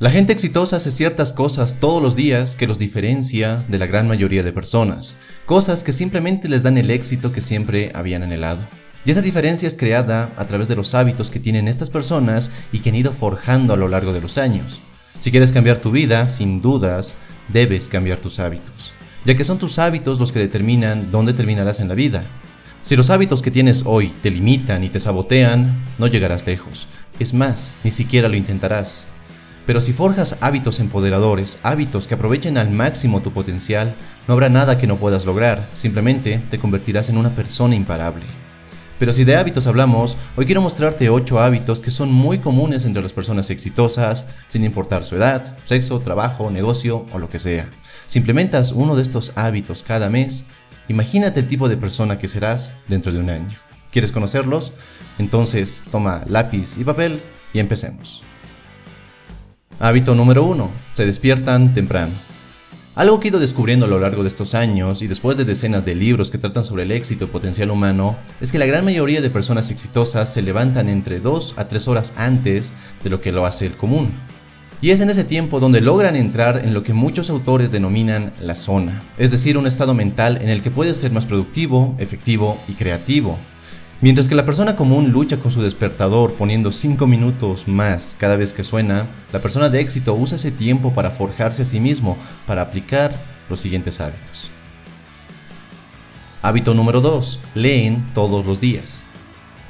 La gente exitosa hace ciertas cosas todos los días que los diferencia de la gran mayoría de personas, cosas que simplemente les dan el éxito que siempre habían anhelado. Y esa diferencia es creada a través de los hábitos que tienen estas personas y que han ido forjando a lo largo de los años. Si quieres cambiar tu vida, sin dudas, debes cambiar tus hábitos, ya que son tus hábitos los que determinan dónde terminarás en la vida. Si los hábitos que tienes hoy te limitan y te sabotean, no llegarás lejos. Es más, ni siquiera lo intentarás. Pero si forjas hábitos empoderadores, hábitos que aprovechen al máximo tu potencial, no habrá nada que no puedas lograr, simplemente te convertirás en una persona imparable. Pero si de hábitos hablamos, hoy quiero mostrarte 8 hábitos que son muy comunes entre las personas exitosas, sin importar su edad, sexo, trabajo, negocio o lo que sea. Si implementas uno de estos hábitos cada mes, imagínate el tipo de persona que serás dentro de un año. ¿Quieres conocerlos? Entonces toma lápiz y papel y empecemos. Hábito número 1. Se despiertan temprano. Algo que he ido descubriendo a lo largo de estos años y después de decenas de libros que tratan sobre el éxito y potencial humano es que la gran mayoría de personas exitosas se levantan entre 2 a 3 horas antes de lo que lo hace el común. Y es en ese tiempo donde logran entrar en lo que muchos autores denominan la zona, es decir, un estado mental en el que puedes ser más productivo, efectivo y creativo. Mientras que la persona común lucha con su despertador poniendo 5 minutos más cada vez que suena, la persona de éxito usa ese tiempo para forjarse a sí mismo, para aplicar los siguientes hábitos. Hábito número 2. Leen todos los días.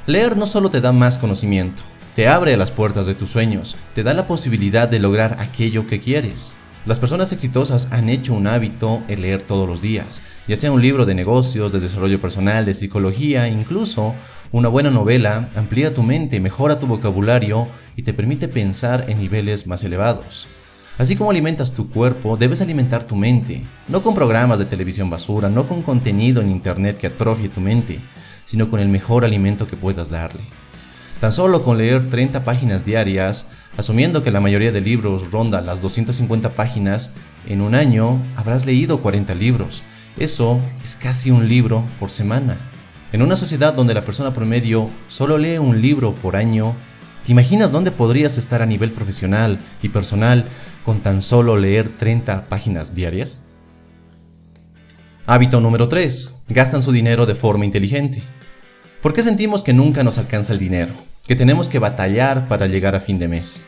Leer no solo te da más conocimiento, te abre las puertas de tus sueños, te da la posibilidad de lograr aquello que quieres. Las personas exitosas han hecho un hábito el leer todos los días, ya sea un libro de negocios, de desarrollo personal, de psicología, incluso una buena novela amplía tu mente, mejora tu vocabulario y te permite pensar en niveles más elevados. Así como alimentas tu cuerpo, debes alimentar tu mente, no con programas de televisión basura, no con contenido en internet que atrofie tu mente, sino con el mejor alimento que puedas darle. Tan solo con leer 30 páginas diarias, asumiendo que la mayoría de libros ronda las 250 páginas, en un año habrás leído 40 libros. Eso es casi un libro por semana. En una sociedad donde la persona promedio solo lee un libro por año, ¿te imaginas dónde podrías estar a nivel profesional y personal con tan solo leer 30 páginas diarias? Hábito número 3. Gastan su dinero de forma inteligente. ¿Por qué sentimos que nunca nos alcanza el dinero? Que tenemos que batallar para llegar a fin de mes.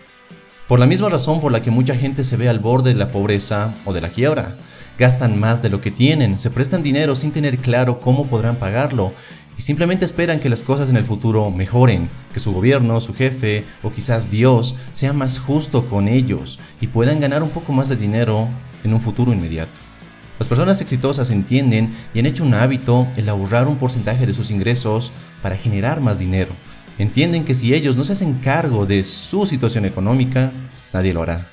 Por la misma razón por la que mucha gente se ve al borde de la pobreza o de la quiebra. Gastan más de lo que tienen, se prestan dinero sin tener claro cómo podrán pagarlo y simplemente esperan que las cosas en el futuro mejoren, que su gobierno, su jefe o quizás Dios sea más justo con ellos y puedan ganar un poco más de dinero en un futuro inmediato. Las personas exitosas entienden y han hecho un hábito el ahorrar un porcentaje de sus ingresos para generar más dinero. Entienden que si ellos no se hacen cargo de su situación económica, nadie lo hará.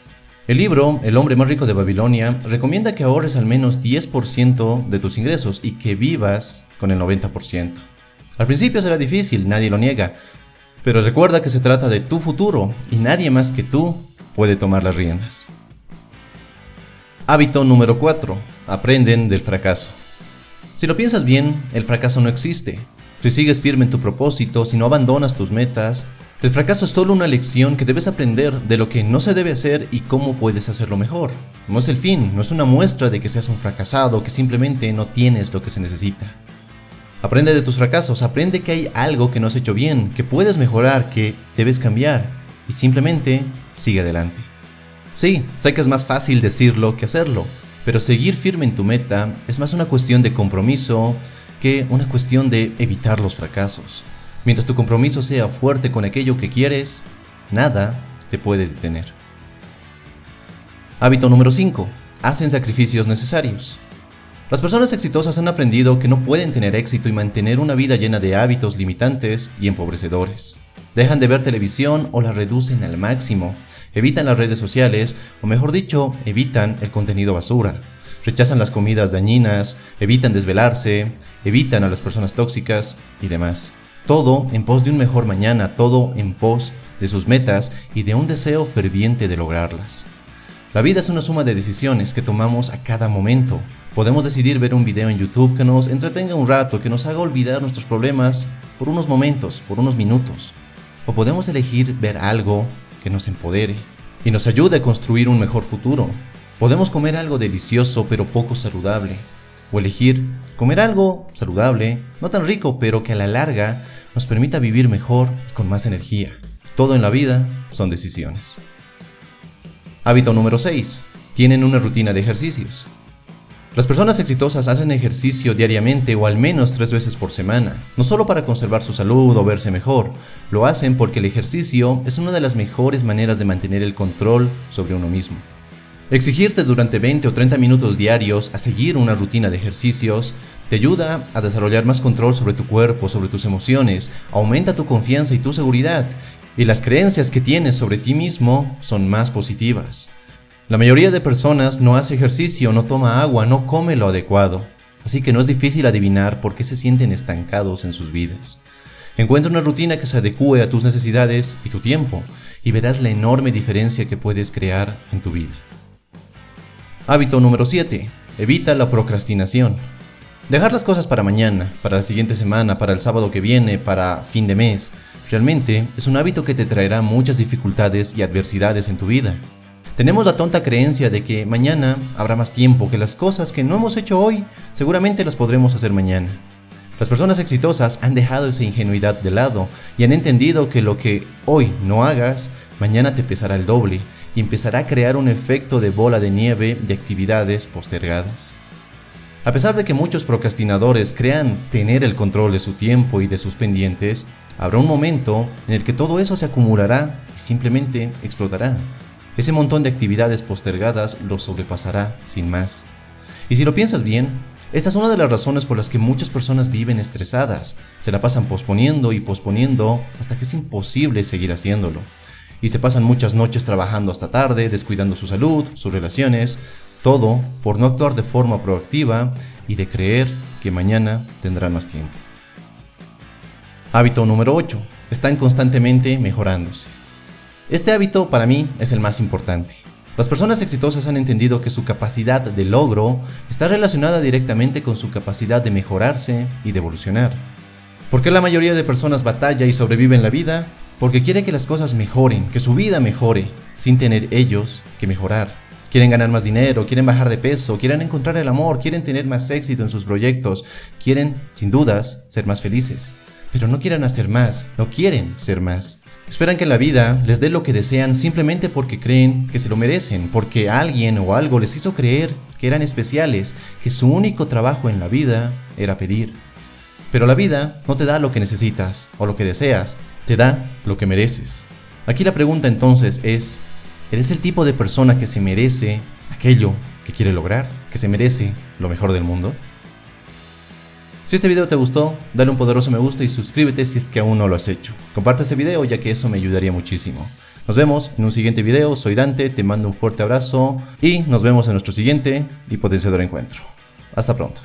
El libro El hombre más rico de Babilonia recomienda que ahorres al menos 10% de tus ingresos y que vivas con el 90%. Al principio será difícil, nadie lo niega, pero recuerda que se trata de tu futuro y nadie más que tú puede tomar las riendas. Hábito número 4 aprenden del fracaso. Si lo piensas bien, el fracaso no existe. Si sigues firme en tu propósito, si no abandonas tus metas, el fracaso es solo una lección que debes aprender de lo que no se debe hacer y cómo puedes hacerlo mejor. No es el fin, no es una muestra de que seas un fracasado, que simplemente no tienes lo que se necesita. Aprende de tus fracasos, aprende que hay algo que no has hecho bien, que puedes mejorar, que debes cambiar y simplemente sigue adelante. Sí, sé que es más fácil decirlo que hacerlo, pero seguir firme en tu meta es más una cuestión de compromiso que una cuestión de evitar los fracasos. Mientras tu compromiso sea fuerte con aquello que quieres, nada te puede detener. Hábito número 5. Hacen sacrificios necesarios. Las personas exitosas han aprendido que no pueden tener éxito y mantener una vida llena de hábitos limitantes y empobrecedores. Dejan de ver televisión o la reducen al máximo, evitan las redes sociales o mejor dicho, evitan el contenido basura. Rechazan las comidas dañinas, evitan desvelarse, evitan a las personas tóxicas y demás. Todo en pos de un mejor mañana, todo en pos de sus metas y de un deseo ferviente de lograrlas. La vida es una suma de decisiones que tomamos a cada momento. Podemos decidir ver un video en YouTube que nos entretenga un rato, que nos haga olvidar nuestros problemas por unos momentos, por unos minutos. O podemos elegir ver algo que nos empodere, y nos ayuda a construir un mejor futuro. Podemos comer algo delicioso pero poco saludable, o elegir comer algo saludable, no tan rico, pero que a la larga nos permita vivir mejor y con más energía. Todo en la vida son decisiones. Hábito número 6. Tienen una rutina de ejercicios. Las personas exitosas hacen ejercicio diariamente o al menos tres veces por semana, no solo para conservar su salud o verse mejor, lo hacen porque el ejercicio es una de las mejores maneras de mantener el control sobre uno mismo. Exigirte durante 20 o 30 minutos diarios a seguir una rutina de ejercicios te ayuda a desarrollar más control sobre tu cuerpo, sobre tus emociones, aumenta tu confianza y tu seguridad, y las creencias que tienes sobre ti mismo son más positivas. La mayoría de personas no hace ejercicio, no toma agua, no come lo adecuado, así que no es difícil adivinar por qué se sienten estancados en sus vidas. Encuentra una rutina que se adecue a tus necesidades y tu tiempo, y verás la enorme diferencia que puedes crear en tu vida. Hábito número 7. Evita la procrastinación. Dejar las cosas para mañana, para la siguiente semana, para el sábado que viene, para fin de mes, realmente es un hábito que te traerá muchas dificultades y adversidades en tu vida. Tenemos la tonta creencia de que mañana habrá más tiempo, que las cosas que no hemos hecho hoy seguramente las podremos hacer mañana. Las personas exitosas han dejado esa ingenuidad de lado y han entendido que lo que hoy no hagas mañana te pesará el doble y empezará a crear un efecto de bola de nieve de actividades postergadas. A pesar de que muchos procrastinadores crean tener el control de su tiempo y de sus pendientes, habrá un momento en el que todo eso se acumulará y simplemente explotará. Ese montón de actividades postergadas lo sobrepasará sin más. Y si lo piensas bien, esta es una de las razones por las que muchas personas viven estresadas. Se la pasan posponiendo y posponiendo hasta que es imposible seguir haciéndolo y se pasan muchas noches trabajando hasta tarde, descuidando su salud, sus relaciones, todo por no actuar de forma proactiva y de creer que mañana tendrán más tiempo. Hábito número 8. Están constantemente mejorándose. Este hábito para mí es el más importante. Las personas exitosas han entendido que su capacidad de logro está relacionada directamente con su capacidad de mejorarse y de evolucionar. ¿Por qué la mayoría de personas batalla y sobrevive en la vida? Porque quiere que las cosas mejoren, que su vida mejore, sin tener ellos que mejorar. Quieren ganar más dinero, quieren bajar de peso, quieren encontrar el amor, quieren tener más éxito en sus proyectos, quieren, sin dudas, ser más felices. Pero no quieren hacer más, no quieren ser más. Esperan que la vida les dé lo que desean simplemente porque creen que se lo merecen, porque alguien o algo les hizo creer que eran especiales, que su único trabajo en la vida era pedir. Pero la vida no te da lo que necesitas o lo que deseas, te da lo que mereces. Aquí la pregunta entonces es, ¿eres el tipo de persona que se merece aquello que quiere lograr? ¿Que se merece lo mejor del mundo? Si este video te gustó, dale un poderoso me gusta y suscríbete si es que aún no lo has hecho. Comparte este video ya que eso me ayudaría muchísimo. Nos vemos en un siguiente video, soy Dante, te mando un fuerte abrazo y nos vemos en nuestro siguiente y potenciador encuentro. Hasta pronto.